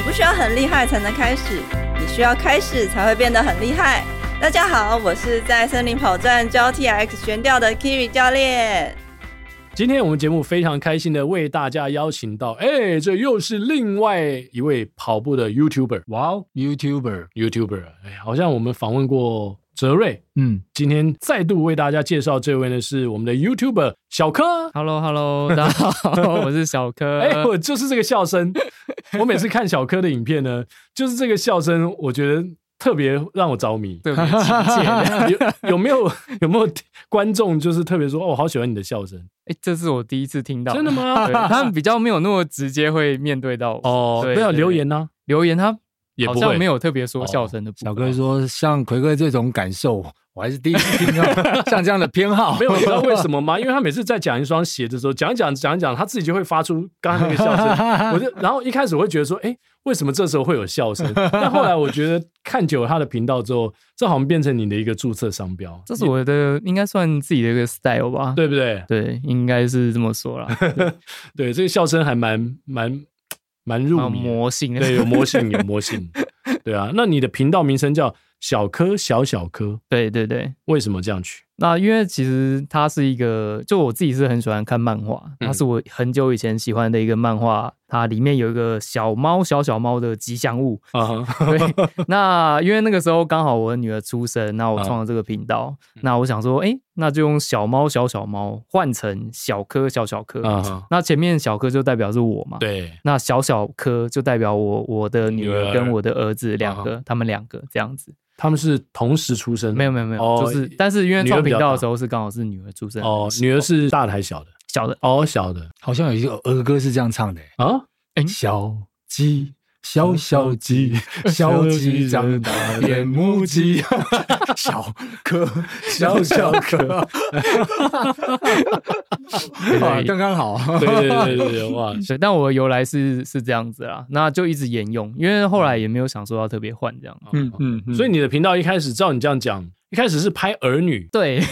你不需要很厉害才能开始，你需要开始才会变得很厉害。大家好，我是在森林跑站教 TRX 悬吊的 Kiri 教练。今天我们节目非常开心的为大家邀请到，哎，这又是另外一位跑步的 YouTuber。哇哦，YouTuber，YouTuber，哎，好像我们访问过。泽瑞，嗯，今天再度为大家介绍这位呢，是我们的 YouTuber 小柯。Hello，Hello，大家好，我是小柯。哎，我就是这个笑声。我每次看小柯的影片呢，就是这个笑声，我觉得特别让我着迷，特别亲切。有有没有有没有观众就是特别说，哦，我好喜欢你的笑声？哎，这是我第一次听到，真的吗？他们比较没有那么直接会面对到哦，不要留言呢，留言他。好像没有特别说笑声的。小哥说，像奎哥这种感受，我还是第一次听到。像这样的偏好，没有，你知道为什么吗？因为他每次在讲一双鞋的时候，讲一讲讲一讲，他自己就会发出刚刚那个笑声。我就然后一开始我会觉得说，哎，为什么这时候会有笑声？但后来我觉得看久了他的频道之后，这好像变成你的一个注册商标。这是我的，应该算自己的一个 style 吧？对不对？对，应该是这么说啦。对，这个笑声还蛮蛮蛮入迷，魔性，对，有魔性，有魔性。对啊，那你的频道名称叫小柯小小柯，对对对，为什么这样取？那因为其实它是一个，就我自己是很喜欢看漫画，它是我很久以前喜欢的一个漫画，它里面有一个小猫小小猫的吉祥物。啊。对，那因为那个时候刚好我的女儿出生，那我创了这个频道，那我想说，哎，那就用小猫小小猫换成小柯小小柯，那前面小柯就代表是我嘛，对，那小小柯就代表我我的女儿跟我的儿子两个，他们两个这样子。他们是同时出生？没有没有没有，就是但是因为创频道的时候是刚好是女儿出生哦，女儿是大的还是小的？小的哦，小的，好像有一个儿歌是这样唱的啊，小鸡。小小鸡，小鸡长大变母鸡，小柯，小小柯，哇，刚刚好，对对对对对，哇，对，但我的由来是是这样子啦，那就一直沿用，因为后来也没有想说要特别换这样，嗯嗯，所以你的频道一开始照你这样讲。一开始是拍儿女，对。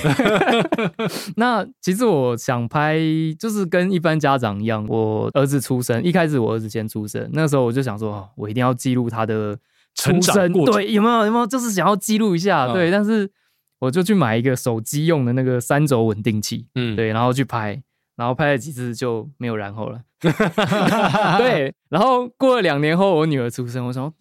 那其实我想拍，就是跟一般家长一样，我儿子出生，一开始我儿子先出生，那时候我就想说，我一定要记录他的出生，对，有没有有没有，就是想要记录一下，对。但是我就去买一个手机用的那个三轴稳定器，嗯，对，然后去拍，然后拍了几次就没有然后了，对。然后过了两年后，我女儿出生，我说。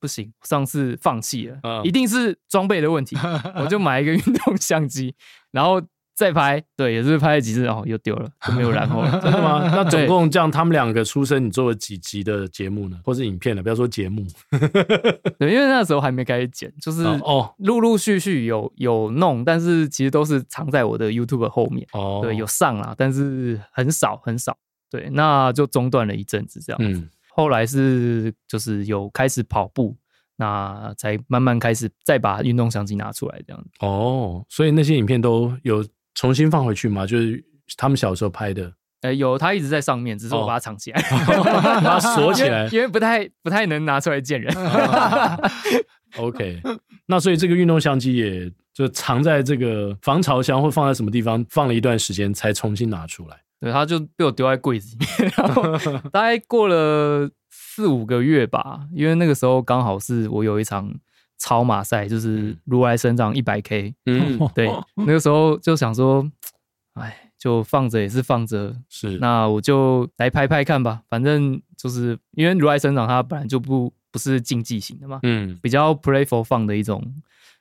不行，上次放弃了，嗯、一定是装备的问题。我就买一个运动相机，然后再拍，对，也是拍了几次，然后又丢了，就没有然后了。真的吗？那总共这样，他们两个出生，你做了几集的节目呢？或是影片呢？不要说节目，对，因为那时候还没开始剪，就是哦，陆陆续续有有弄，但是其实都是藏在我的 YouTube 后面。哦，对，有上啦，但是很少很少。对，那就中断了一阵子，这样子。嗯后来是就是有开始跑步，那才慢慢开始再把运动相机拿出来这样子。哦，所以那些影片都有重新放回去吗？就是他们小时候拍的？呃，有，他一直在上面，只是我把它藏起来，哦、把它锁起来因，因为不太不太能拿出来见人。OK，那所以这个运动相机也就藏在这个防潮箱或放在什么地方，放了一段时间才重新拿出来。对，他就被我丢在柜子里面，然后 大概过了四五个月吧，因为那个时候刚好是我有一场超马赛，就是如来神掌一百 K，嗯，对，那个时候就想说，哎，就放着也是放着，是，那我就来拍拍看吧，反正就是因为如来神掌它本来就不不是竞技型的嘛，嗯，比较 play for fun 的一种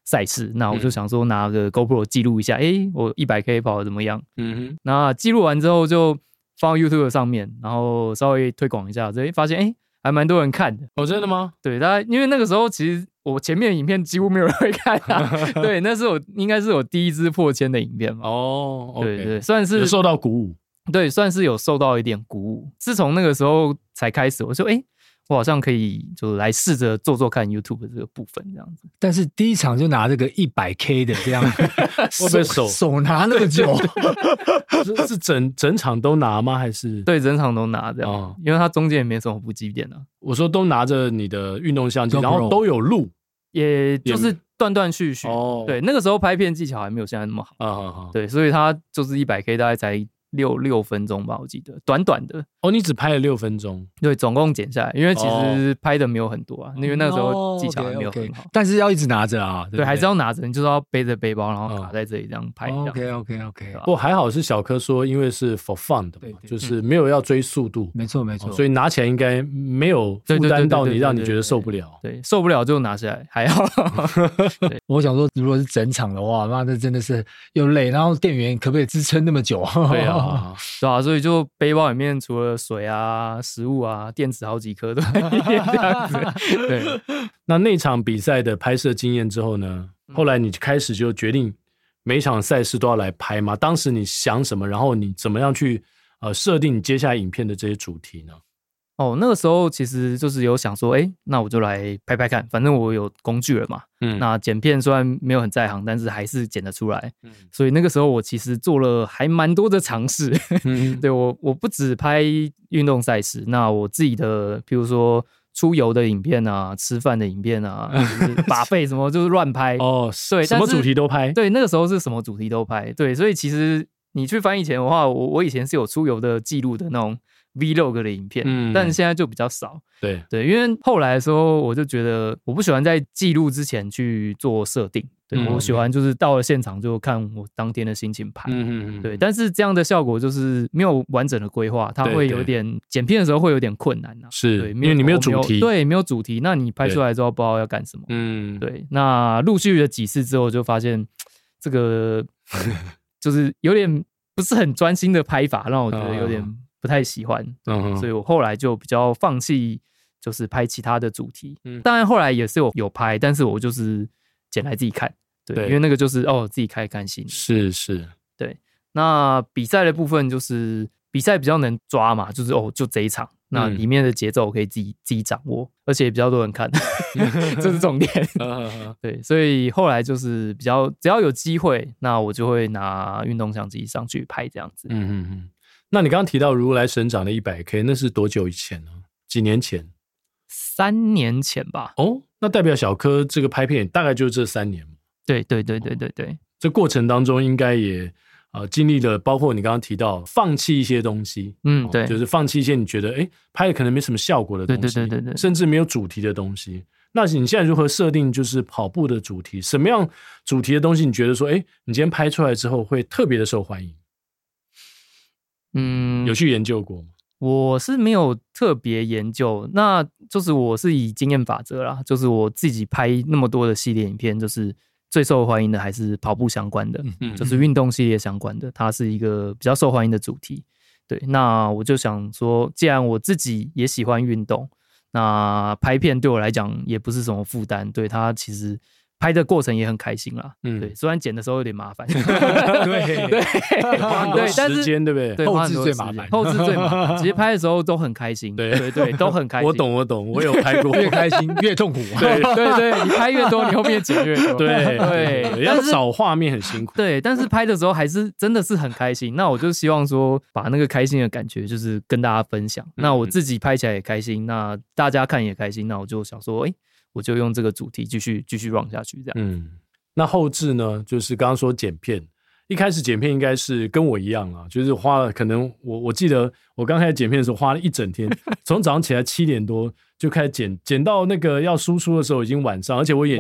赛事。那我就想说拿个 GoPro 记录一下，哎、欸，我一百 K 跑的怎么样？嗯哼，那记录完之后就放到 YouTube 上面，然后稍微推广一下，所以发现哎、欸，还蛮多人看的。哦，真的吗？对，大家因为那个时候其实我前面的影片几乎没有人会看啊。对，那是我应该是我第一支破千的影片嘛。哦，okay、对对，算是受到鼓舞。对，算是有受到一点鼓舞。自从那个时候才开始，我说，哎，我好像可以就来试着做做看 YouTube 的这个部分这样子。但是第一场就拿这个一百 K 的这样，手会手手拿那么久？是是整整场都拿吗？还是对，整场都拿这样？哦、因为它中间也没什么补给点啊。我说都拿着你的运动相机，然后都有录，也就是断断续续。哦，对，那个时候拍片技巧还没有现在那么好。啊好好。对，所以它就是一百 K，大概才。六六分钟吧，我记得短短的。哦，你只拍了六分钟，对，总共剪下来，因为其实拍的没有很多啊，因为那个时候技巧还没有很好，但是要一直拿着啊，对，还是要拿着，你就是要背着背包，然后卡在这里这样拍。OK OK OK，不过还好是小柯说，因为是 for fun 的嘛，就是没有要追速度，没错没错，所以拿起来应该没有负担到你，让你觉得受不了。对，受不了就拿下来，还好。我想说，如果是整场的话，那这真的是又累，然后店员可不可以支撑那么久？对啊，对啊。所以就背包里面除了水啊、食物啊、电池好几颗都这样子。对，那那场比赛的拍摄经验之后呢？后来你开始就决定每场赛事都要来拍吗？当时你想什么？然后你怎么样去呃设定你接下来影片的这些主题呢？哦，那个时候其实就是有想说，哎、欸，那我就来拍拍看，反正我有工具了嘛。嗯，那剪片虽然没有很在行，但是还是剪得出来。嗯，所以那个时候我其实做了还蛮多的尝试。嗯，对我我不止拍运动赛事，那我自己的，譬如说出游的影片啊，吃饭的影片啊，就是把费什么就是乱拍。哦，对，什么主题都拍。对，那个时候是什么主题都拍。对，所以其实你去翻以前的话，我我以前是有出游的记录的那种。Vlog 的影片，嗯，但是现在就比较少。对对，因为后来的时候，我就觉得我不喜欢在记录之前去做设定。对，我喜欢就是到了现场就看我当天的心情拍。嗯嗯嗯对，但是这样的效果就是没有完整的规划，它会有点剪片的时候会有点困难呐。是，因为你没有主题。对，没有主题，那你拍出来之后不知道要干什么。嗯，对。那陆续的几次之后，就发现这个 就是有点不是很专心的拍法，让我觉得有点。不太喜欢，嗯，所以我后来就比较放弃，就是拍其他的主题。嗯，当然后来也是有有拍，但是我就是剪来自己看，对，对因为那个就是哦自己开开心。是是，对。那比赛的部分就是比赛比较能抓嘛，就是哦就这一场，那里面的节奏我可以自己自己掌握，而且比较多人看，这是重点。对，所以后来就是比较只要有机会，那我就会拿运动相机上去拍这样子。嗯嗯嗯。那你刚刚提到如来神掌的一百 K，那是多久以前呢？几年前？三年前吧。哦，那代表小柯这个拍片大概就是这三年。对对对对对对，哦、这过程当中应该也呃经历了，包括你刚刚提到放弃一些东西，嗯，对，就是放弃一些你觉得哎拍的可能没什么效果的东西，对对对对对，甚至没有主题的东西。那你现在如何设定就是跑步的主题？什么样主题的东西你觉得说，哎，你今天拍出来之后会特别的受欢迎？嗯，有去研究过吗？我是没有特别研究，那就是我是以经验法则啦，就是我自己拍那么多的系列影片，就是最受欢迎的还是跑步相关的，嗯，就是运动系列相关的，它是一个比较受欢迎的主题。对，那我就想说，既然我自己也喜欢运动，那拍片对我来讲也不是什么负担，对，它其实。拍的过程也很开心啦，嗯，对，虽然剪的时候有点麻烦，对 对对，但是时间对不对？后置最麻烦，后置最麻烦。其实拍的时候都很开心，对对对，都很开心。我懂我懂，我有拍过，越开心越痛苦。对对对，你拍越多，你后面剪越多。对对，要找画面很辛苦。对，但是拍的时候还是真的是很开心。那我就希望说，把那个开心的感觉就是跟大家分享。那我自己拍起来也开心，那大家看也开心。那我就想说，哎。我就用这个主题继续继续 run 下去，这样。嗯，那后置呢？就是刚刚说剪片，一开始剪片应该是跟我一样啊，就是花了可能我我记得我刚开始剪片的时候花了一整天，从早上起来七点多就开始剪，剪到那个要输出的时候已经晚上，而且我眼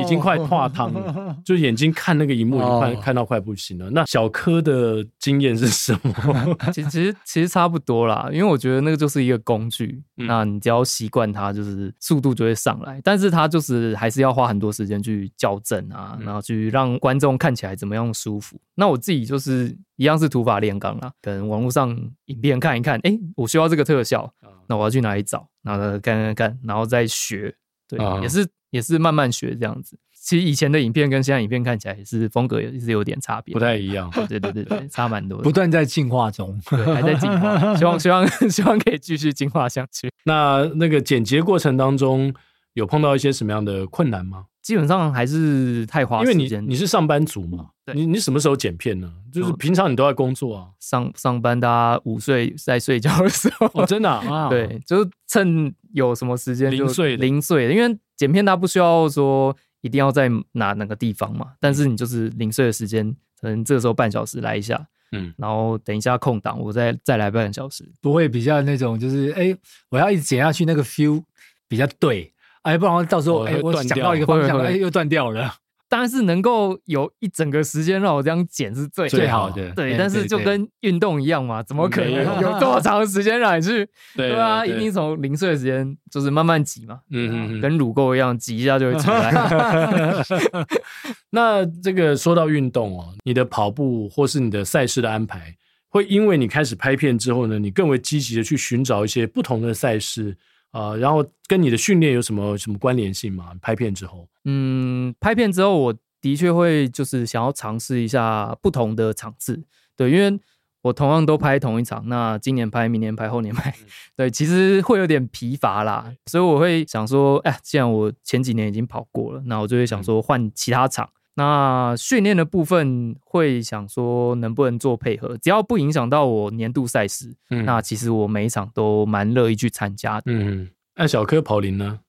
已经快化汤了，就眼睛看那个荧幕已经快看到快不行了。那小柯的经验是什么？其实其实其实差不多啦，因为我觉得那个就是一个工具，那你只要习惯它，就是速度就会上来。但是它就是还是要花很多时间去校正啊，然后去让观众看起来怎么样舒服。那我自己就是一样是土法炼钢啦，可能网络上影片看一看，哎，我需要这个特效，那我要去哪里找？然后干干干，然后再学，对，也是也是慢慢学这样子。其实以前的影片跟现在影片看起来也是风格也是有点差别，不太一样。对对对对，差蛮多的，不断在进化中，对，还在进化。希望希望 希望可以继续进化下去。那那个剪辑过程当中有碰到一些什么样的困难吗？基本上还是太花时间，因为你你是上班族嘛，对你你什么时候剪片呢？就是平常你都在工作啊，上上班大家午睡在睡觉的时候，哦，真的啊，对，就是趁有什么时间零碎零碎，因为剪片它不需要说一定要在哪哪个地方嘛，但是你就是零碎的时间，可能这个时候半小时来一下，嗯，然后等一下空档我再再来半个小时，不会比较那种就是哎，我要一直剪下去那个 feel 比较对。哎，不然到时候哎，我想到一个方向，哎，又断掉了。当然是能够有一整个时间让我这样剪是最最好的。对，但是就跟运动一样嘛，怎么可能有多长时间让你去？对啊，一定从零碎的时间就是慢慢挤嘛。嗯嗯，跟乳沟一样挤一下就会出来。那这个说到运动哦，你的跑步或是你的赛事的安排，会因为你开始拍片之后呢，你更为积极的去寻找一些不同的赛事。啊、呃，然后跟你的训练有什么什么关联性吗？拍片之后，嗯，拍片之后，我的确会就是想要尝试一下不同的场次，对，因为我同样都拍同一场，那今年拍，明年拍，后年拍，嗯、对，其实会有点疲乏啦，所以我会想说，哎，既然我前几年已经跑过了，那我就会想说换其他场。嗯那训练的部分会想说能不能做配合，只要不影响到我年度赛事，嗯，那其实我每一场都蛮乐意去参加的。嗯，那小柯跑龄呢？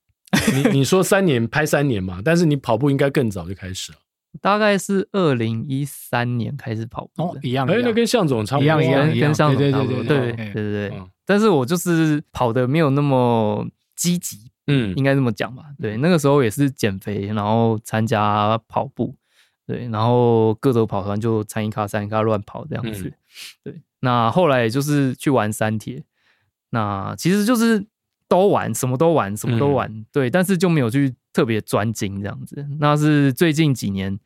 你你说三年拍三年嘛，但是你跑步应该更早就开始了，大概是二零一三年开始跑步，哦，一样，哎，那跟向总差不多，一样一样，跟向总差不多，对对对对对。但是我就是跑的没有那么积极。嗯，应该这么讲吧。对，那个时候也是减肥，然后参加跑步，对，然后各种跑团就参一咖参一咖乱跑这样子。嗯、对，那后来就是去玩三铁，那其实就是都玩，什么都玩，什么都玩。嗯、对，但是就没有去特别专精这样子。那是最近几年，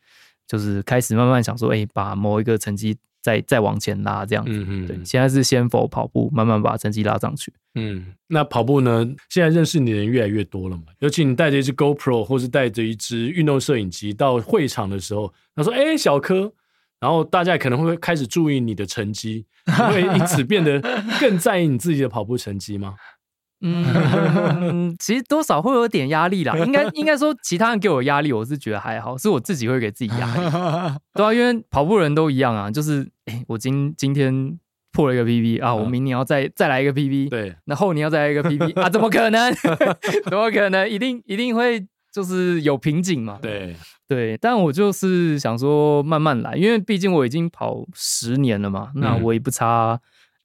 就是开始慢慢想说，哎、欸，把某一个成绩。再再往前拉这样子，嗯嗯，对，现在是先否跑步，慢慢把成绩拉上去。嗯，那跑步呢？现在认识你的人越来越多了嘛。尤其你带着一支 GoPro，或是带着一支运动摄影机到会场的时候，他说：“哎、欸，小柯。”然后大家可能会开始注意你的成绩，你会因此变得更在意你自己的跑步成绩吗？嗯，其实多少会有点压力啦。应该应该说，其他人给我压力，我是觉得还好，是我自己会给自己压力。对啊，因为跑步人都一样啊，就是哎，我今今天破了一个 PB 啊，我明年要再再来一个 PB，对，那后年要再来一个 PB 啊，怎么可能？怎么可能？一定一定会就是有瓶颈嘛。对对，但我就是想说慢慢来，因为毕竟我已经跑十年了嘛，那我也不差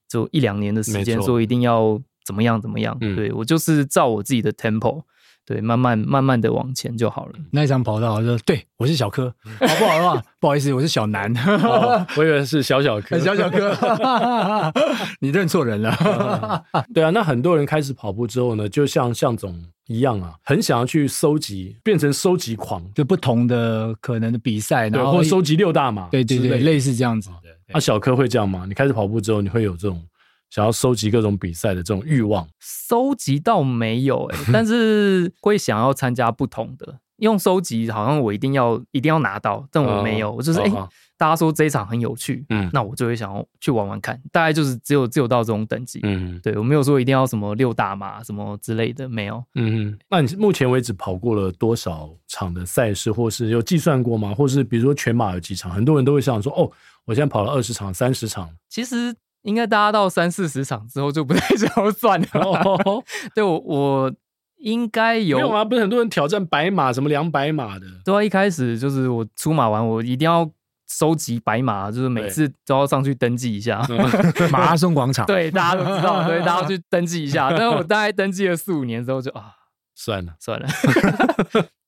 就一两年的时间，说一定要。怎么样？怎么样？嗯、对，我就是照我自己的 tempo，对，慢慢慢慢的往前就好了。那一场跑道就对，我是小柯，好不好的话，不好意思，我是小南，哦、我以为是小小柯，小小柯，你认错人了。对啊，那很多人开始跑步之后呢，就像向总一样啊，很想要去收集，变成收集狂，就不同的可能的比赛，然后收集六大马，对对对，类似这样子的。那、啊、小柯会这样吗？你开始跑步之后，你会有这种？想要收集各种比赛的这种欲望，收集倒没有哎、欸，但是会想要参加不同的。用收集好像我一定要一定要拿到，但我没有，我就是哎，大家说这一场很有趣，嗯，那我就会想要去玩玩看。大概就是只有只有到这种等级，嗯，对我没有说一定要什么六大马什么之类的，没有。嗯，那你目前为止跑过了多少场的赛事，或是有计算过吗？或是比如说全马有几场？很多人都会想说，哦，我现在跑了二十场、三十场，其实。应该大家到三四十场之后就不太 想要算了。Oh. 对，我我应该有没有啊？不是很多人挑战白马什么两百马的。对啊，一开始就是我出马完，我一定要收集白马，就是每次都要上去登记一下 马拉松广场。对，大家都知道，所以大家去登记一下。但是我大概登记了四五年之后就，就啊，算了算了。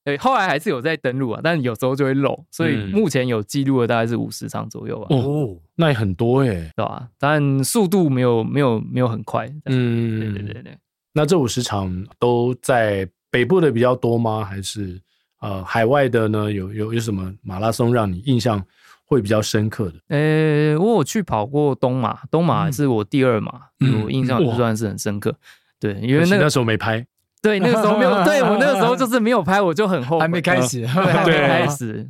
对，后来还是有在登录啊，但有时候就会漏，所以目前有记录的大概是五十场左右吧。哦，那也很多哎，对吧？但速度没有没有没有很快。嗯，对对对对。那这五十场都在北部的比较多吗？还是呃海外的呢？有有有什么马拉松让你印象会比较深刻的？呃，我有去跑过东马，东马是我第二马，嗯、我印象不算是很深刻。嗯、对，因为那个那时候没拍。对，那个时候没有，对我那个时候就是没有拍，我就很后悔，还没开始，对，还没 开始。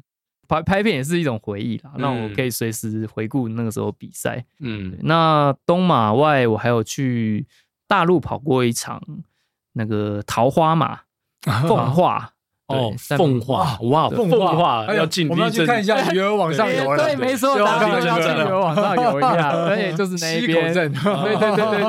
拍拍片也是一种回忆啦，让我可以随时回顾那个时候比赛。嗯，那东马外，我还有去大陆跑过一场那个桃花马，奉化。哦，奉化哇，奉化要进，我们要去看一下鱼儿往上游了。对，没错，大家要去鱼儿网上游一下。而且就是那边，对对对对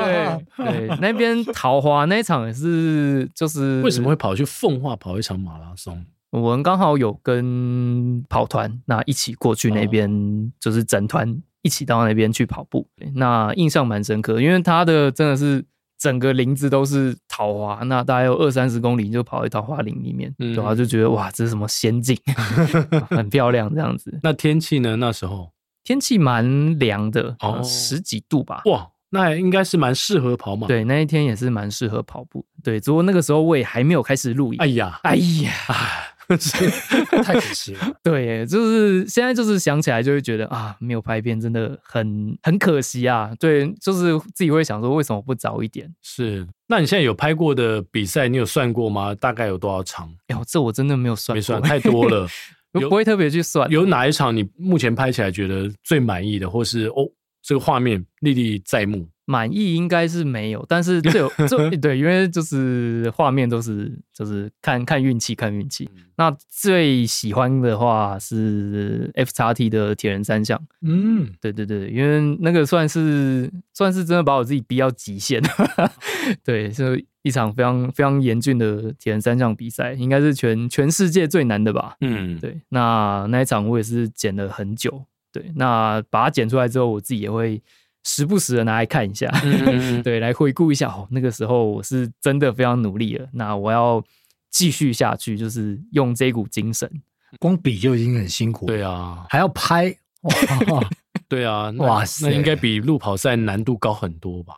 对 对，那边桃花那一场也是，就是为什么会跑去奉化跑一场马拉松？我们刚好有跟跑团那一起过去那边，就是整团一起到那边去跑步。那印象蛮深刻，因为他的真的是。整个林子都是桃花，那大概有二三十公里就跑在桃花林里面，然后就觉得哇，这是什么仙境，很漂亮这样子。那天气呢？那时候天气蛮凉的，哦，十几度吧。哇，那应该是蛮适合跑马。对，那一天也是蛮适合跑步。对，只不过那个时候我也还没有开始录影。哎呀，哎呀。太可惜了，对，就是现在就是想起来就会觉得啊，没有拍片真的很很可惜啊。对，就是自己会想说，为什么不早一点？是，那你现在有拍过的比赛，你有算过吗？大概有多少场？哎呦，这我真的没有算过，没算太多了，我不会特别去算。有哪一场你目前拍起来觉得最满意的，或是哦，这个画面历历在目？满意应该是没有，但是最有最 对，因为就是画面都是就是看看运气，看运气。那最喜欢的话是 FXT 的铁人三项，嗯，对对对，因为那个算是算是真的把我自己逼到极限，对，是一场非常非常严峻的铁人三项比赛，应该是全全世界最难的吧，嗯，对。那那一场我也是剪了很久，对，那把它剪出来之后，我自己也会。时不时的拿来看一下，嗯嗯 对，来回顾一下哦。那个时候我是真的非常努力了，那我要继续下去，就是用这股精神。光比就已经很辛苦，对啊，还要拍，哇，对啊，哇塞，那应该比路跑赛难度高很多吧？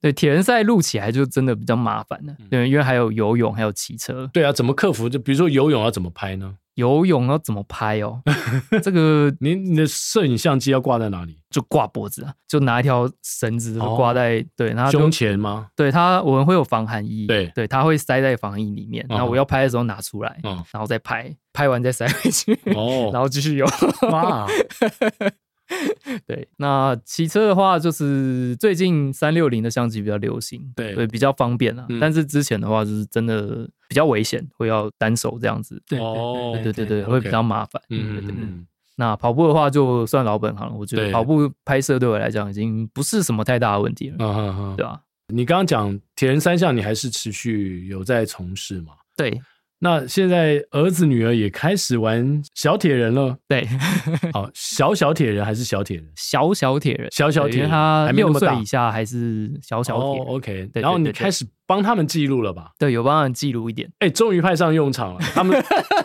对，铁人赛录起来就真的比较麻烦了，对，因为还有游泳，还有骑车。对啊，怎么克服？就比如说游泳要怎么拍呢？游泳要怎么拍哦？这个你你的摄影相机要挂在哪里？就挂脖子啊，就拿一条绳子挂在、哦、对，然后胸前吗？对，它我们会有防寒衣，对对，它会塞在防寒衣里面。然后我要拍的时候拿出来，哦、然后再拍，拍完再塞回去，哦，然后继续游。哇 对，那骑车的话，就是最近三六零的相机比较流行，对，对，比较方便了。嗯、但是之前的话，就是真的比较危险，会要单手这样子。对，对，对，对，对，会比较麻烦。嗯对对对。那跑步的话，就算老本行了。我觉得跑步拍摄对我来讲，已经不是什么太大的问题了。嗯嗯嗯，对吧？你刚刚讲铁人三项，你还是持续有在从事吗？对。那现在儿子女儿也开始玩小铁人了，对，好，小小铁人还是小铁人？小小铁人，小小铁人，他六岁以下还是小小铁人。哦，OK，然后你开始帮他们记录了吧？对，有帮他们记录一点。哎，终于派上用场了。他们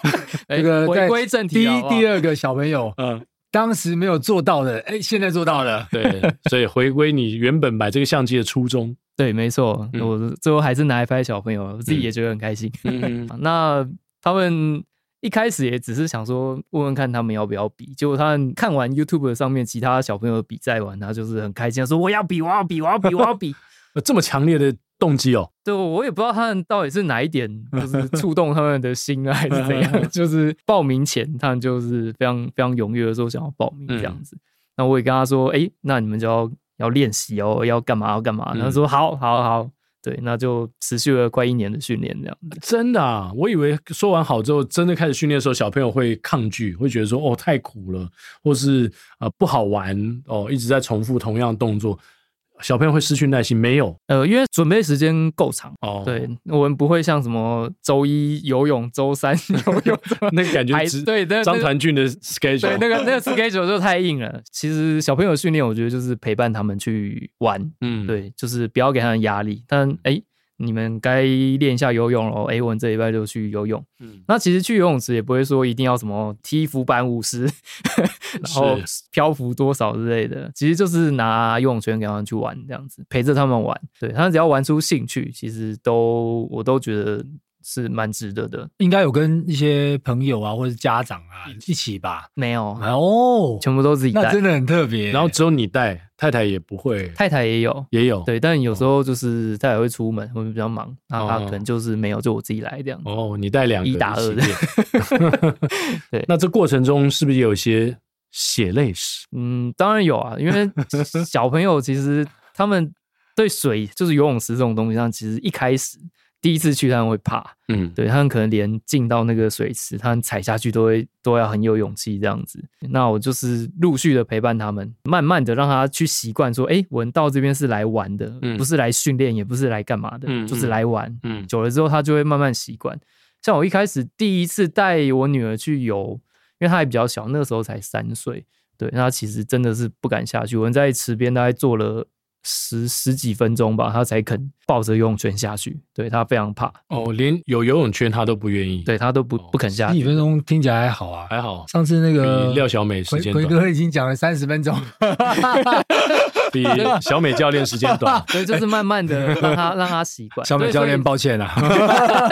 这个回归正题，第一、第二个小朋友，嗯。当时没有做到的，哎，现在做到了。对，所以回归你原本买这个相机的初衷。对，没错，嗯、我最后还是拿来拍小朋友，我自己也觉得很开心。嗯、那他们一开始也只是想说问问看他们要不要比，结果他们看完 YouTube 上面其他小朋友比赛完，他就是很开心，说我要比，我要比，我要比，我要比。这么强烈的动机哦，对，我也不知道他们到底是哪一点，就是触动他们的心啊，还是怎样？就是报名前，他们就是非常非常踊跃的说想要报名这样子。嗯、那我也跟他说，哎、欸，那你们就要要练习哦，要干嘛要干嘛？他说好，好，好，对，那就持续了快一年的训练这样子。真的啊，我以为说完好之后，真的开始训练的时候，小朋友会抗拒，会觉得说哦太苦了，或是啊、呃、不好玩哦，一直在重复同样动作。小朋友会失去耐心？没有，呃，因为准备时间够长哦。对，我们不会像什么周一游泳、周三 游泳，那个感觉是对张传俊的 schedule，对那个那个 schedule 就太硬了。其实小朋友训练，我觉得就是陪伴他们去玩，嗯，对，就是不要给他们压力。但哎。欸你们该练一下游泳喽，哎，我们这礼拜就去游泳。嗯，那其实去游泳池也不会说一定要什么踢浮板五十，然后漂浮多少之类的，其实就是拿游泳圈给他们去玩，这样子陪着他们玩。对，他们只要玩出兴趣，其实都我都觉得。是蛮值得的，应该有跟一些朋友啊，或者家长啊一起吧？没有哦，全部都自己带，那真的很特别。然后只有你带，太太也不会，太太也有，也有，对。但有时候就是太太会出门，会比较忙，那他可能就是没有，就我自己来这样。哦，你带两个一打二的 对。那这过程中是不是有一些血泪史？嗯，当然有啊，因为小朋友其实他们对水，就是游泳池这种东西上，其实一开始。第一次去他们会怕，嗯，对，他们可能连进到那个水池，他们踩下去都会都要很有勇气这样子。那我就是陆续的陪伴他们，慢慢的让他去习惯说，哎、欸，我们到这边是来玩的，嗯、不是来训练，也不是来干嘛的，嗯、就是来玩。嗯，久了之后他就会慢慢习惯。像我一开始第一次带我女儿去游，因为她还比较小，那个时候才三岁，对，那她其实真的是不敢下去。我们在池边大概坐了。十十几分钟吧，他才肯抱着游泳圈下去。对，他非常怕哦，连有游泳圈他都不愿意。对，他都不不肯下去。十几分钟听起来还好啊，还好。上次那个廖小美时间短，奎哥已经讲了三十分钟，比小美教练时间短。所以就是慢慢的让他让他习惯。小美教练，抱歉啊。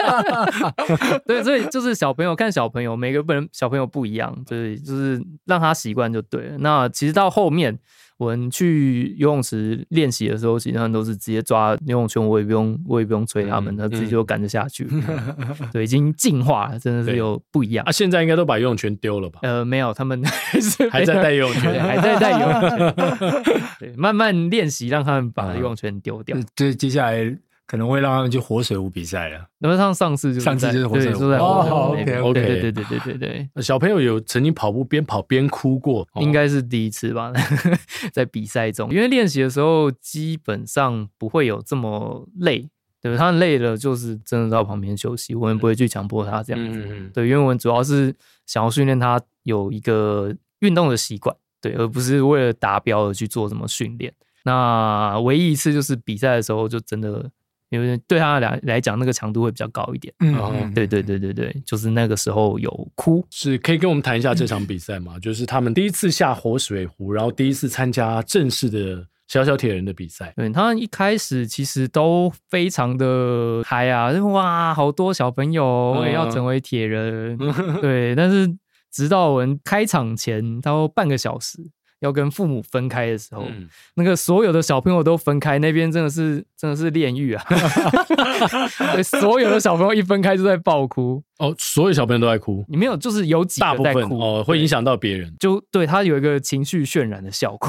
对，所以就是小朋友看小朋友，每个人小朋友不一样，对，就是让他习惯就对了。那其实到后面。我们去游泳池练习的时候，其实他们都是直接抓游泳圈，我也不用，我也不用催他们，他自己就赶着下去。对，已经进化了，真的是有不一样。啊，现在应该都把游泳圈丢了吧？呃，没有，他们 还是还在带游泳圈，还在带游泳圈。对，慢慢练习，让他们把游泳圈丢掉。对，接下来。可能会让他们去活水湖比赛了。那么上上次就上次就是活水湖，哦，OK OK，对对对对对对。小朋友有曾经跑步边跑边哭过，应该是第一次吧，在比赛中，因为练习的时候基本上不会有这么累，对，他累了就是真的到旁边休息，我们不会去强迫他这样子。对，因为我们主要是想要训练他有一个运动的习惯，对，而不是为了达标而去做什么训练。那唯一一次就是比赛的时候，就真的。因为对他俩来讲，那个强度会比较高一点。嗯，对对对对对，就是那个时候有哭。是可以跟我们谈一下这场比赛吗？就是他们第一次下活水湖，然后第一次参加正式的小小铁人的比赛。对，他们一开始其实都非常的嗨啊，哇，好多小朋友我也要成为铁人。对，但是直到我们开场前，到半个小时。要跟父母分开的时候，嗯、那个所有的小朋友都分开，那边真的是真的是炼狱啊！对，所有的小朋友一分开就在爆哭。哦，所有小朋友都在哭？你没有，就是有几个在哭大部分哦，会影响到别人，就对他有一个情绪渲染的效果。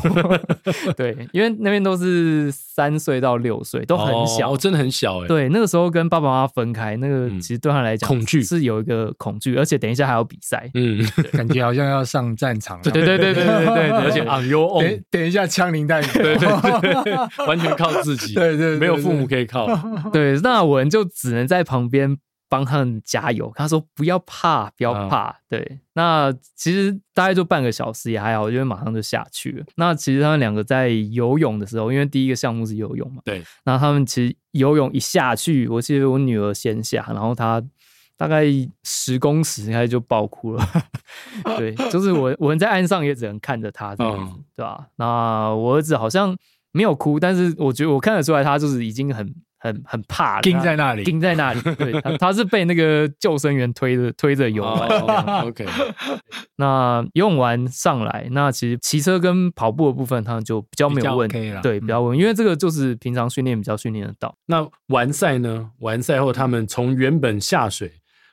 对，因为那边都是三岁到六岁，都很小，哦，真的很小哎。对，那个时候跟爸爸妈妈分开，那个其实对他来讲，恐惧是有一个恐惧，而且等一下还要比赛，嗯，感觉好像要上战场。对对对对对对对，而且 on your own，等等一下枪林弹雨，对对对，完全靠自己，对对，没有父母可以靠。对，那我们就只能在旁边。帮他们加油，他说不要怕，不要怕。嗯、对，那其实大概就半个小时也还好，因为马上就下去了。那其实他们两个在游泳的时候，因为第一个项目是游泳嘛，对。那他们其实游泳一下去，我记得我女儿先下，然后她大概十公尺开始就爆哭了。对，就是我我们在岸上也只能看着她这样子，嗯、对吧？那我儿子好像没有哭，但是我觉得我看得出来，他就是已经很。很很怕，钉在那里，钉在那里。对，他他是被那个救生员推着推着游完。Oh, OK，那游泳完上来，那其实骑车跟跑步的部分，他们就比较没有问题了。对，比较稳，因为这个就是平常训练比较训练得到。那完赛呢？完赛后，他们从原本下水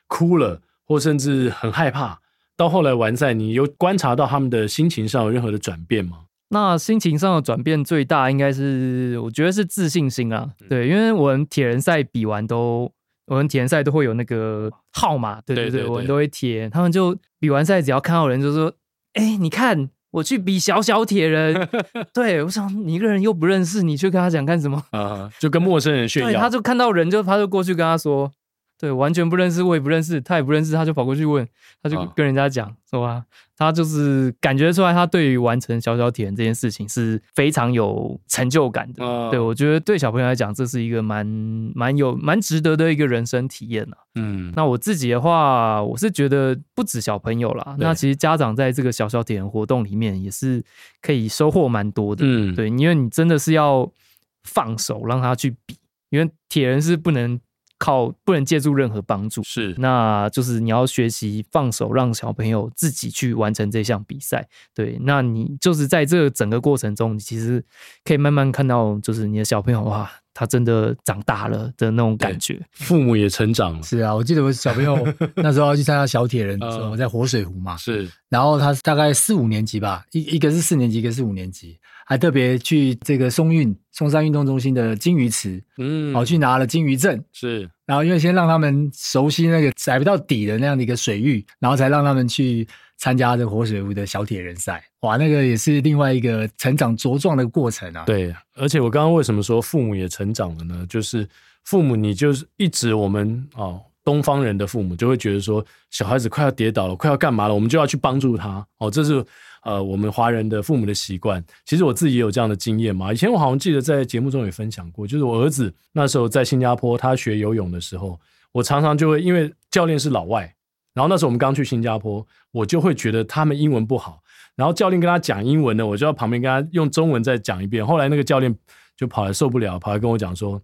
哭了，或甚至很害怕，到后来完赛，你有观察到他们的心情上有任何的转变吗？那心情上的转变最大，应该是我觉得是自信心啊。对，因为我们铁人赛比完都，我们铁人赛都会有那个号码，对对对，对对对，我们都会贴。他们就比完赛，只要看到人就说：“哎、欸，你看我去比小小铁人。对，我想你一个人又不认识，你去跟他讲干什么？啊、呃，就跟陌生人炫耀。他就看到人就他就过去跟他说。对，完全不认识，我也不认识，他也不认识，他就跑过去问，他就跟人家讲，是、哦、吧？他就是感觉出来，他对于完成小小铁人这件事情是非常有成就感的。哦、对，我觉得对小朋友来讲，这是一个蛮蛮有蛮值得的一个人生体验呐。嗯，那我自己的话，我是觉得不止小朋友啦，那其实家长在这个小小铁人活动里面也是可以收获蛮多的。嗯，对，因为你真的是要放手让他去比，因为铁人是不能。靠不能借助任何帮助，是，那就是你要学习放手，让小朋友自己去完成这项比赛。对，那你就是在这个整个过程中，你其实可以慢慢看到，就是你的小朋友哇，他真的长大了的那种感觉，父母也成长了。是啊，我记得我小朋友 那时候要去参加小铁人的时候，我在活水湖嘛，是，然后他大概四五年级吧，一一个是四年级，一个是五年级。还特别去这个松运松山运动中心的金鱼池，嗯，哦去拿了金鱼证，是。然后因为先让他们熟悉那个踩不到底的那样的一个水域，然后才让他们去参加这个活水屋的小铁人赛。哇，那个也是另外一个成长茁壮的过程啊。对，而且我刚刚为什么说父母也成长了呢？就是父母，你就是一直我们哦，东方人的父母就会觉得说，小孩子快要跌倒了，快要干嘛了，我们就要去帮助他。哦，这是。呃，我们华人的父母的习惯，其实我自己也有这样的经验嘛。以前我好像记得在节目中也分享过，就是我儿子那时候在新加坡，他学游泳的时候，我常常就会因为教练是老外，然后那时候我们刚去新加坡，我就会觉得他们英文不好，然后教练跟他讲英文呢，我就要旁边跟他用中文再讲一遍。后来那个教练就跑来受不了，跑来跟我讲说，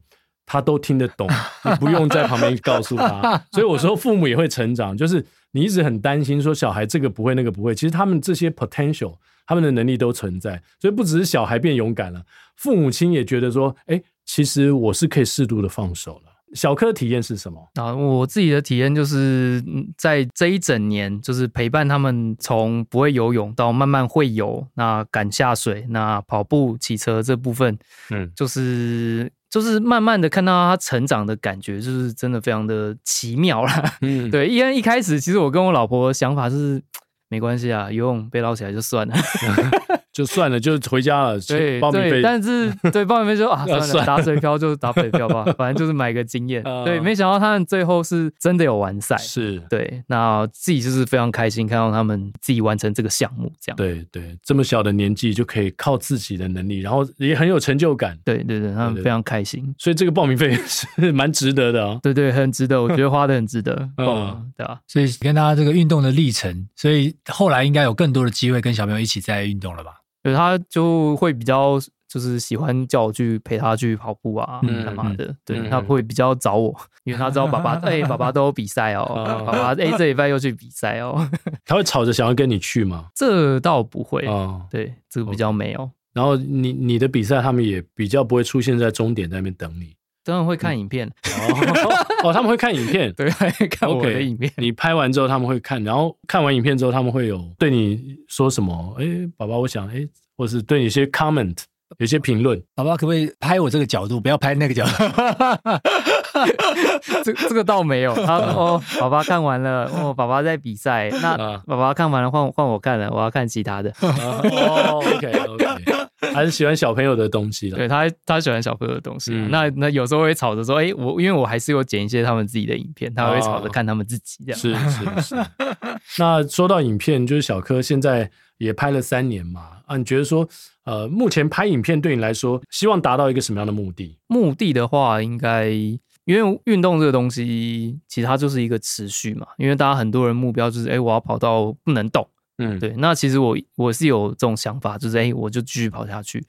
他都听得懂，你不用在旁边告诉他。所以我说父母也会成长，就是。你一直很担心说小孩这个不会那个不会，其实他们这些 potential，他们的能力都存在，所以不只是小孩变勇敢了，父母亲也觉得说，哎，其实我是可以适度的放手了。小柯的体验是什么？啊，我自己的体验就是在这一整年，就是陪伴他们从不会游泳到慢慢会游，那敢下水，那跑步、骑车这部分，嗯，就是。就是慢慢的看到他成长的感觉，就是真的非常的奇妙啦。嗯，对，因为一开始其实我跟我老婆想法是，没关系啊，游泳被捞起来就算了。就算了，就回家了。对对，但是 对报名费就啊，算了，打水漂就打水漂吧，反正就是买个经验。呃、对，没想到他们最后是真的有完赛。是，对，那自己就是非常开心看到他们自己完成这个项目，这样。对对，这么小的年纪就可以靠自己的能力，然后也很有成就感。对对对，他们非常开心。所以这个报名费是蛮值得的啊。对对，很值得，我觉得花的很值得。嗯，嗯对啊。所以跟他这个运动的历程，所以后来应该有更多的机会跟小朋友一起在运动了吧？对，他就会比较就是喜欢叫我去陪他去跑步啊，干嘛的？嗯、对，他会比较找我，因为他知道爸爸 哎、欸，爸爸都有比赛哦，爸爸哎、欸，这礼拜又去比赛哦。他会吵着想要跟你去吗？这倒不会哦，对，这个比较没有。然后你你的比赛，他们也比较不会出现在终点在那边等你。当然会看影片、嗯、哦，哦，他们会看影片，对，看我的影片。Okay, 你拍完之后他们会看，然后看完影片之后他们会有对你说什么？哎，宝宝，我想哎，或是对你一些 comment，有些评论。宝宝可不可以拍我这个角度，不要拍那个角度？这这个倒没有。他说哦，爸爸看完了，哦，爸爸在比赛。那爸爸看完了，换换我看了，我要看其他的。哦，OK 还是喜欢小朋友的东西了，对他，他喜欢小朋友的东西。嗯、那那有时候会吵着说，哎、欸，我因为我还是有剪一些他们自己的影片，他会吵着看他们自己这样。是是是。那说到影片，就是小柯现在也拍了三年嘛，啊，你觉得说，呃，目前拍影片对你来说，希望达到一个什么样的目的？目的的话，应该因为运动这个东西，其实它就是一个持续嘛。因为大家很多人目标就是，哎、欸，我要跑到不能动。嗯，对，那其实我我是有这种想法，就是哎、欸，我就继续跑下去。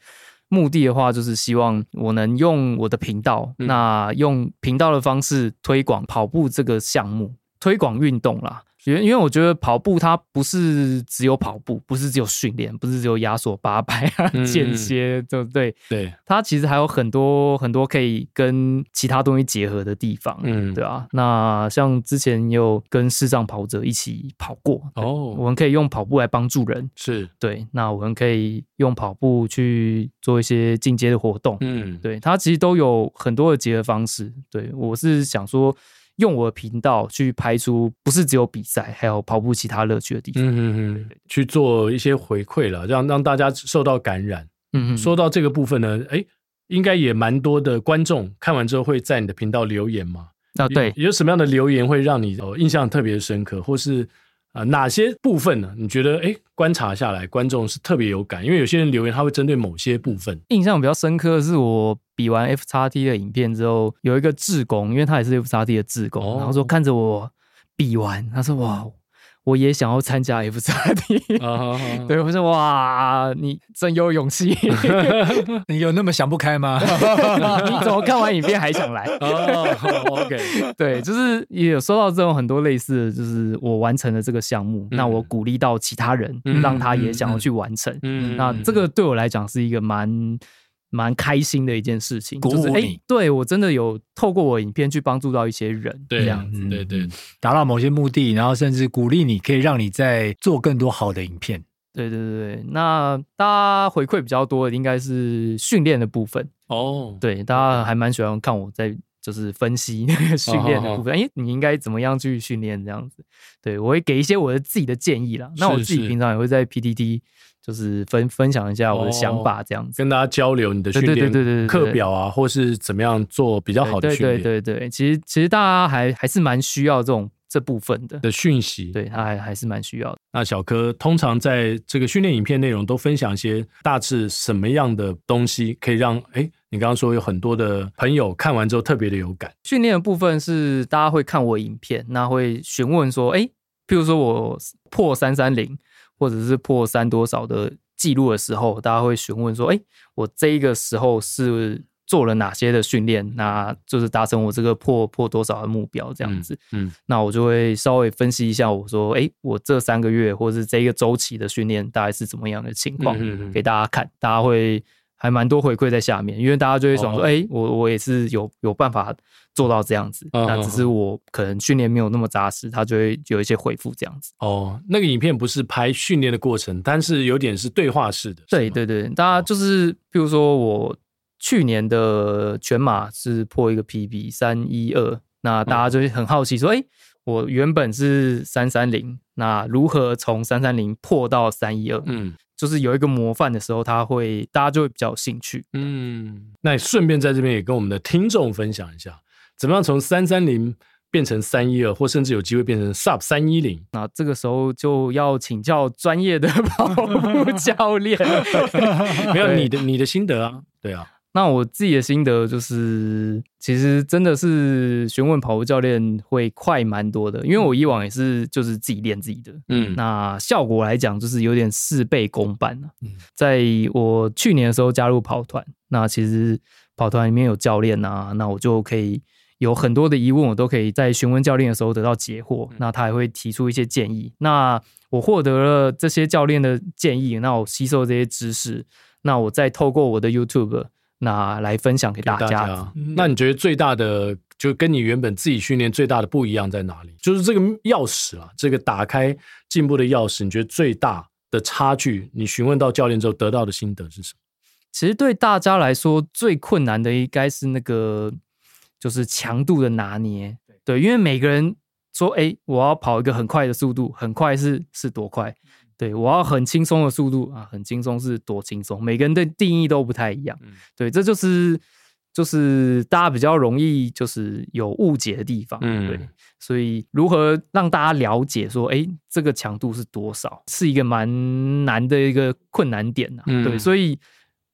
目的的话，就是希望我能用我的频道，嗯、那用频道的方式推广跑步这个项目，推广运动啦。因为因为我觉得跑步它不是只有跑步，不是只有训练，不是只有压缩八百啊、间歇，对不对？对，它其实还有很多很多可以跟其他东西结合的地方，嗯，对啊。那像之前有跟视障跑者一起跑过哦，我们可以用跑步来帮助人，是对。那我们可以用跑步去做一些进阶的活动，嗯，对，它其实都有很多的结合方式。对，我是想说。用我的频道去拍出不是只有比赛，还有跑步其他乐趣的地方。嗯嗯嗯，去做一些回馈了，让让大家受到感染。嗯嗯，说到这个部分呢，哎，应该也蛮多的观众看完之后会在你的频道留言嘛？啊，对，有什么样的留言会让你哦印象特别深刻，或是？啊，哪些部分呢？你觉得哎，观察下来，观众是特别有感，因为有些人留言他会针对某些部分。印象比较深刻的是我比完 F 叉 T 的影片之后，有一个志工，因为他也是 F 叉 T 的志工，哦、然后说看着我比完，他说哇。我也想要参加 F 叉 T，对，我说哇，你真有勇气，你有那么想不开吗？你怎么看完影片还想来？哦，OK，对，就是也有收到这种很多类似的，就是我完成了这个项目，那我鼓励到其他人，让他也想要去完成，那这个对我来讲是一个蛮。蛮开心的一件事情，就是哎、欸，对我真的有透过我影片去帮助到一些人，对这样子，对对，达到某些目的，然后甚至鼓励你，可以让你再做更多好的影片。对对对，那大家回馈比较多的应该是训练的部分哦。对，大家还蛮喜欢看我在就是分析那个训练的部分。哎、欸，你应该怎么样去训练这样子？对，我会给一些我的自己的建议啦。那我自己平常也会在 PTT。就是分分享一下我的想法，这样子、哦、跟大家交流你的训练课表啊，或是怎么样做比较好的训练。对对对对，其实其实大家还还是蛮需要这种这部分的的讯息，对他还还是蛮需要的。那小柯通常在这个训练影片内容都分享一些大致什么样的东西，可以让哎，你刚刚说有很多的朋友看完之后特别的有感。训练的部分是大家会看我影片，那会询问说，哎，譬如说我破三三零。或者是破三多少的记录的时候，大家会询问说：“哎，我这一个时候是做了哪些的训练？那就是达成我这个破破多少的目标这样子。嗯”嗯，那我就会稍微分析一下，我说：“哎，我这三个月或者是这一个周期的训练大概是怎么样的情况？嗯嗯嗯，给大家看，大家会。”还蛮多回馈在下面，因为大家就会想说，哎、oh. 欸，我我也是有有办法做到这样子，uh. 那只是我可能训练没有那么扎实，他就会有一些回复这样子。哦，oh, 那个影片不是拍训练的过程，但是有点是对话式的。对对对，大家就是，比如说我去年的全马是破一个 PB 三一二，那大家就会很好奇说，哎、uh 我原本是三三零，那如何从三三零破到三一二？嗯。就是有一个模范的时候，他会大家就会比较有兴趣。嗯，那你顺便在这边也跟我们的听众分享一下，怎么样从三三零变成三一二，或甚至有机会变成 Sub 三一零？那这个时候就要请教专业的 跑步教练。没有你的你的心得啊？对啊。那我自己的心得就是，其实真的是询问跑步教练会快蛮多的，因为我以往也是就是自己练自己的，嗯，那效果来讲就是有点事倍功半了。嗯，在我去年的时候加入跑团，那其实跑团里面有教练啊，那我就可以有很多的疑问，我都可以在询问教练的时候得到解惑，那他还会提出一些建议，那我获得了这些教练的建议，那我吸收这些知识，那我再透过我的 YouTube。那来分享给大家。大家那你觉得最大的，就跟你原本自己训练最大的不一样在哪里？就是这个钥匙啊，这个打开进步的钥匙，你觉得最大的差距？你询问到教练之后得到的心得是什么？其实对大家来说，最困难的应该是那个，就是强度的拿捏。对，因为每个人说，哎，我要跑一个很快的速度，很快是是多快？对，我要很轻松的速度啊，很轻松是多轻松？每个人的定义都不太一样。嗯、对，这就是就是大家比较容易就是有误解的地方。嗯，对，所以如何让大家了解说，哎，这个强度是多少，是一个蛮难的一个困难点呐、啊。嗯、对，所以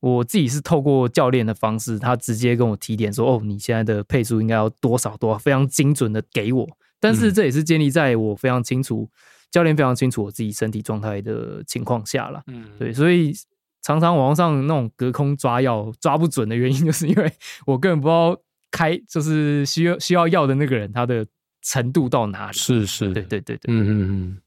我自己是透过教练的方式，他直接跟我提点说，哦，你现在的配速应该要多少多少，非常精准的给我。但是这也是建立在我非常清楚。教练非常清楚我自己身体状态的情况下了，嗯，对，所以常常网上那种隔空抓药抓不准的原因，就是因为我根本不知道开就是需要需要药的那个人他的程度到哪里，是是，对对对对，嗯嗯嗯。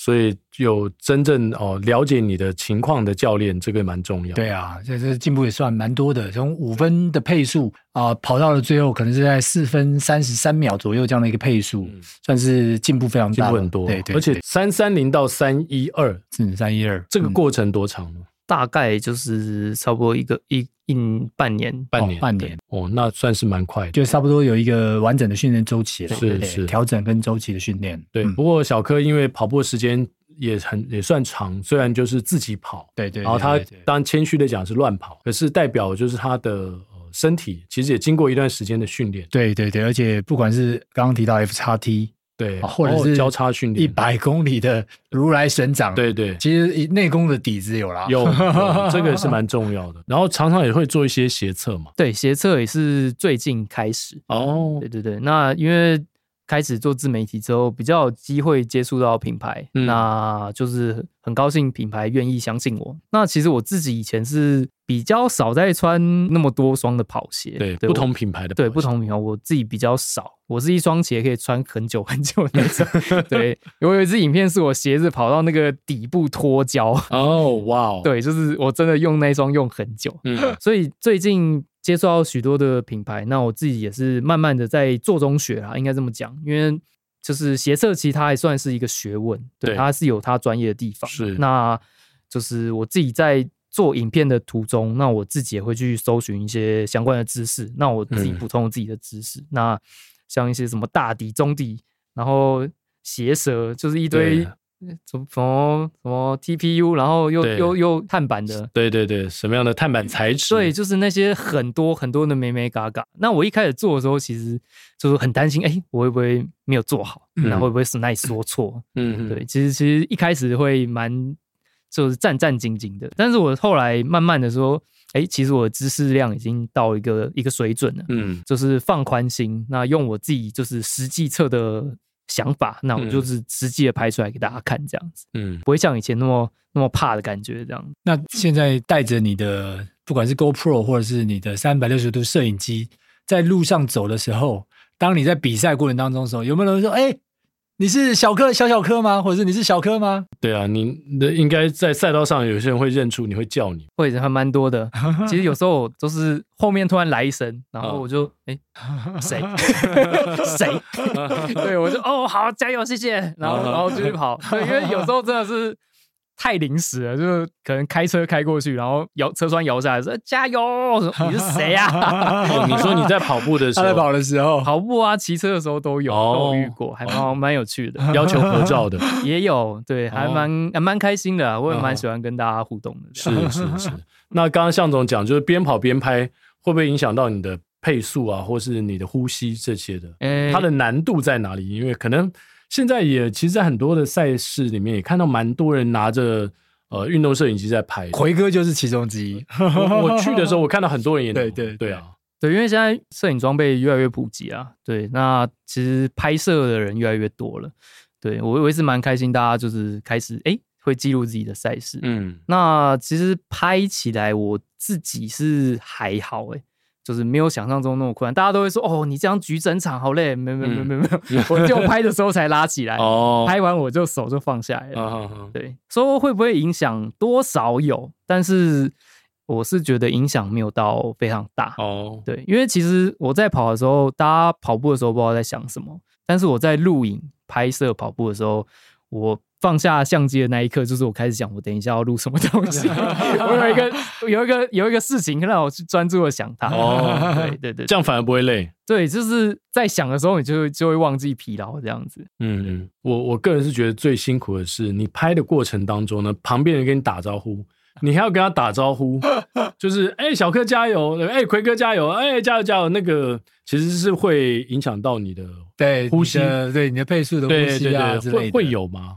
所以有真正哦了解你的情况的教练，这个蛮重要。对啊，这这进步也算蛮多的。从五分的配速啊、呃，跑到了最后可能是在四分三十三秒左右这样的一个配速，嗯、算是进步非常大，进步很多。对，对对，而且三三零到三一二，嗯三一二，这个过程多长呢？大概就是差不多一个一一半年，半年，哦、半年。哦，那算是蛮快的，就差不多有一个完整的训练周期了，是是。调整跟周期的训练。对，嗯、不过小柯因为跑步的时间也很也算长，虽然就是自己跑，对对，然后他当然谦虚的讲是乱跑，可是代表就是他的身体其实也经过一段时间的训练，对对对，而且不管是刚刚提到 F 叉 T。对，或者是交叉训练。一百公里的如来神掌，对对，其实内功的底子有啦，有，有 这个是蛮重要的。然后常常也会做一些斜测嘛，对，斜测也是最近开始。哦，对对对。那因为开始做自媒体之后，比较有机会接触到品牌，嗯、那就是很高兴品牌愿意相信我。那其实我自己以前是。比较少在穿那么多双的跑鞋，对，对不同品牌的，对不同品牌，我自己比较少。我是一双鞋可以穿很久很久的那种。对，我有一支影片是我鞋子跑到那个底部脱胶。哦，哇，对，就是我真的用那双用很久。嗯，所以最近接触到许多的品牌，那我自己也是慢慢的在做中学啦，应该这么讲，因为就是鞋测其实它还算是一个学问，对，对它是有它专业的地方。是，那就是我自己在。做影片的途中，那我自己也会去搜寻一些相关的知识，那我自己补充自己的知识。嗯、那像一些什么大底、中底，然后鞋舌，就是一堆什么什么什么 TPU，然后又又又碳板的，对对对，什么样的碳板材质？对，就是那些很多很多的美眉嘎嘎。那我一开始做的时候，其实就是很担心，哎、欸，我会不会没有做好？然后会不会 slide 说错？嗯，对，其实其实一开始会蛮。就是战战兢兢的，但是我后来慢慢的说，哎、欸，其实我的知识量已经到一个一个水准了，嗯，就是放宽心，那用我自己就是实际测的想法，那我就是实际的拍出来给大家看，这样子，嗯，不会像以前那么那么怕的感觉，这样。那现在带着你的不管是 GoPro 或者是你的三百六十度摄影机，在路上走的时候，当你在比赛过程当中的时候，有没有人说，哎、欸？你是小柯小小柯吗？或者是你是小柯吗？对啊，你的应该在赛道上，有些人会认出你，会叫你，会还蛮多的。其实有时候都是后面突然来一声，然后我就哎，谁 谁？对，我就哦好，加油，谢谢。然后然后继续跑，对，因为有时候真的是。太临时了，就是可能开车开过去，然后摇车窗摇下来说加油，你是谁呀、啊 哦？你说你在跑步的时候，在跑的时候，跑步啊，骑车的时候都有，哦、都遇过，还蛮蛮有趣的。要求合照的 也有，对，还蛮还蛮开心的，我也蛮喜欢跟大家互动的。是是是。那刚刚向总讲，就是边跑边拍，会不会影响到你的配速啊，或是你的呼吸这些的？欸、它的难度在哪里？因为可能。现在也其实，在很多的赛事里面，也看到蛮多人拿着呃运动摄影机在拍。奎哥就是其中之一。我，我去的时候，我看到很多人也 对对对啊，对，因为现在摄影装备越来越普及啊。对，那其实拍摄的人越来越多了。对，我我也是蛮开心，大家就是开始哎会记录自己的赛事。嗯，那其实拍起来我自己是还好哎。就是没有想象中那么困难，大家都会说哦，你这样举整场好累，没没没没没有，我就拍的时候才拉起来，哦，拍完我就手就放下来了。对，说会不会影响？多少有，但是我是觉得影响没有到非常大。哦，对，因为其实我在跑的时候，大家跑步的时候不知道在想什么，但是我在录影拍摄跑步的时候，我。放下相机的那一刻，就是我开始想，我等一下要录什么东西。我有一个有一个有一个事情，让我去专注的想它。哦，对对对，这样反而不会累。对，就是在想的时候，你就会就会忘记疲劳这样子。嗯嗯，我我个人是觉得最辛苦的是，你拍的过程当中呢，旁边人跟你打招呼，你还要跟他打招呼，就是哎、欸，小柯加油，哎、欸，魁哥加油，哎、欸，加油加油。那个其实是会影响到你的对呼吸，对你的配速的呼吸啊对对对，会会有吗？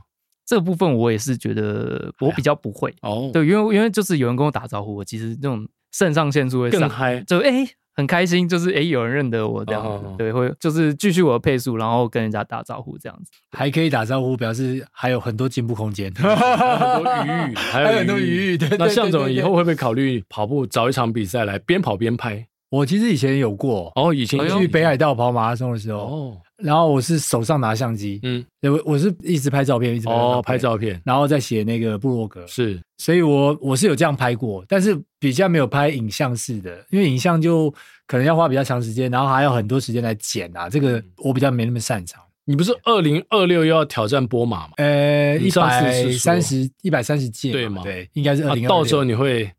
这个部分我也是觉得我比较不会哦，对，因为因为就是有人跟我打招呼，我其实那种肾上腺素会更嗨，就哎很开心，就是哎有人认得我这样子，哦哦哦。对，会就是继续我的配速，然后跟人家打招呼这样子，还可以打招呼，表示还有很多进步空间，很多余裕，还有很多余裕。那向总以后会不会考虑跑步找一场比赛来边跑边拍？我其实以前有过哦，以前去北海道跑马拉松的时候，哦，然后我是手上拿相机，嗯，我我是一直拍照片，一直拍照片，哦，拍照片，然后再写那个部落格，是，所以我我是有这样拍过，但是比较没有拍影像式的，因为影像就可能要花比较长时间，然后还要很多时间来剪啊，这个我比较没那么擅长。你不是二零二六又要挑战波马吗？呃，一百三十一百三十届，对吗？对，应该是二零二六。到时候你会。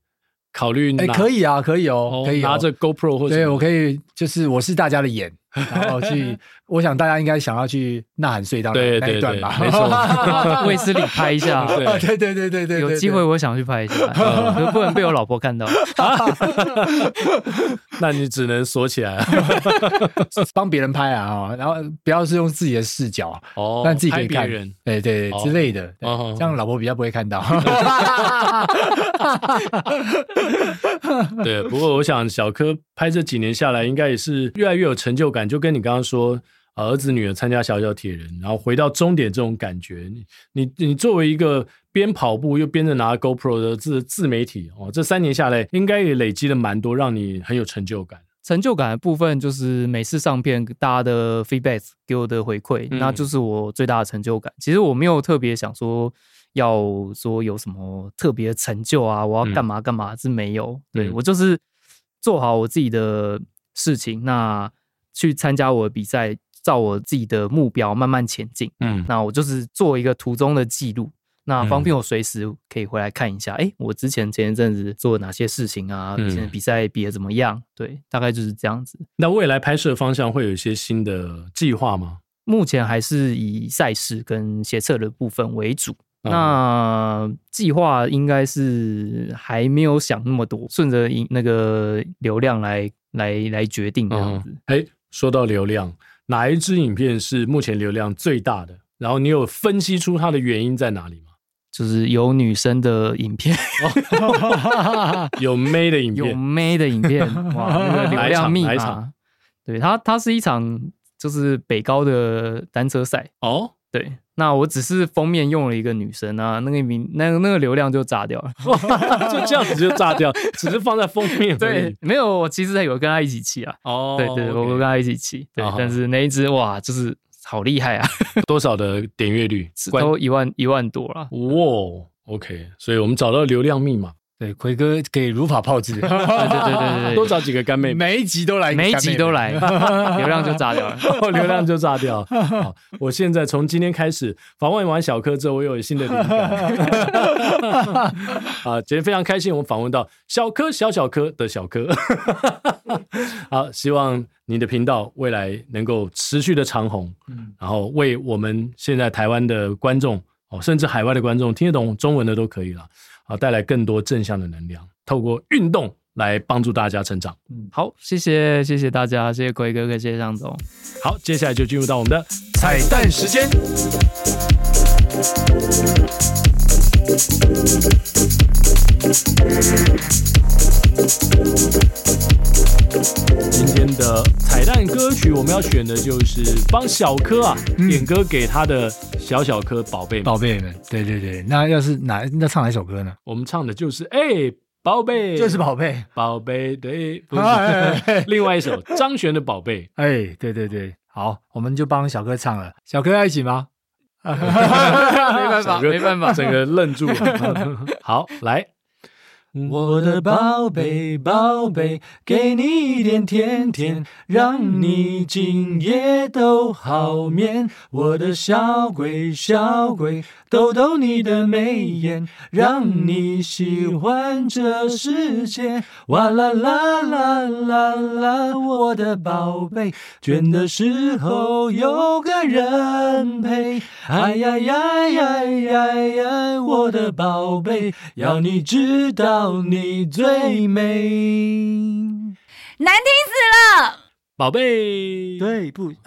考虑哎，可以啊，可以哦，可以拿着 GoPro 或者对，我可以，就是我是大家的眼，然后去，我想大家应该想要去呐喊隧道那一段吧，没错，卫斯理拍一下，对对对对对对，有机会我想去拍一下，不能被我老婆看到，那你只能锁起来，帮别人拍啊，然后不要是用自己的视角哦，但自己可以看，对对之类的，这样老婆比较不会看到。对，不过我想小柯拍这几年下来，应该也是越来越有成就感。就跟你刚刚说，儿子女儿参加小小铁人，然后回到终点这种感觉，你你你作为一个边跑步又边着拿 GoPro 的自自媒体哦，这三年下来，应该也累积了蛮多，让你很有成就感。成就感的部分就是每次上片大家的 feedback 给我的回馈，嗯、那就是我最大的成就感。其实我没有特别想说。要说有什么特别的成就啊，我要干嘛干嘛、嗯、是没有，对、嗯、我就是做好我自己的事情，那去参加我的比赛，照我自己的目标慢慢前进。嗯，那我就是做一个途中的记录，那方便我随时可以回来看一下，哎、嗯欸，我之前前一阵子做了哪些事情啊？以前比赛比的怎么样？对，大概就是这样子。那未来拍摄方向会有一些新的计划吗？目前还是以赛事跟协测的部分为主。那计划应该是还没有想那么多，顺着那个流量来来来决定这样子。哎、嗯，说到流量，哪一支影片是目前流量最大的？然后你有分析出它的原因在哪里吗？就是有女生的影片，有妹的影片，有妹的影片，哇，那个流量密码。对，它它是一场就是北高的单车赛哦，对。那我只是封面用了一个女生啊，那个名那个那个流量就炸掉了，就这样子就炸掉，只是放在封面。对，没有，我其实还有跟他一起骑啊。哦，对对，我跟他一起骑。对，但是那一只哇，就是好厉害啊！多少的点阅率？都一万一万多了。哇，OK，所以我们找到流量密码。对，奎哥给如法炮制，对对对对对，多找几个干妹，每一集都来，每一集都来，流量就炸掉了，流量就炸掉。好，我现在从今天开始访问完小柯之后，我又有新的灵感。啊，今天非常开心，我们访问到小柯小小柯的小柯。好，希望你的频道未来能够持续的长红，然后为我们现在台湾的观众哦，甚至海外的观众听得懂中文的都可以了。好，带来更多正向的能量，透过运动来帮助大家成长。嗯，好，谢谢，谢谢大家，谢谢鬼哥哥，谢谢张总。好，接下来就进入到我们的彩蛋时间。今天的彩蛋歌曲，我们要选的就是帮小柯啊、嗯、点歌给他的小小柯宝贝宝贝们。对对对，那要是哪那唱哪首歌呢？我们唱的就是哎，宝贝，就是宝贝，宝贝，对，不是 另外一首张悬的宝贝。哎，对对对，好，我们就帮小柯唱了。小柯要一起吗？没办法，没办法，整个愣住了。好，来。我的宝贝宝贝，给你一点甜甜，让你今夜都好眠。我的小鬼小鬼，逗逗你的眉眼，让你喜欢这世界。哇啦啦啦啦啦，我的宝贝，倦的时候有个人陪。哎呀呀呀呀呀，我的宝贝，要你知道。你最美，难听死了，宝贝。对不？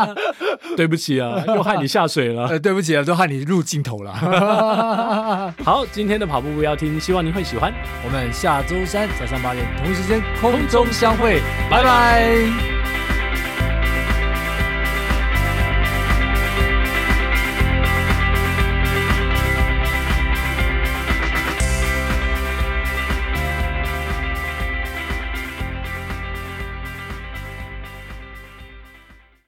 对不起啊，又害你下水了。呃，对不起啊，都害你入镜头了。好，今天的跑步不要停，希望您会喜欢。我们下周三早上八点同一时间空中相会，拜拜。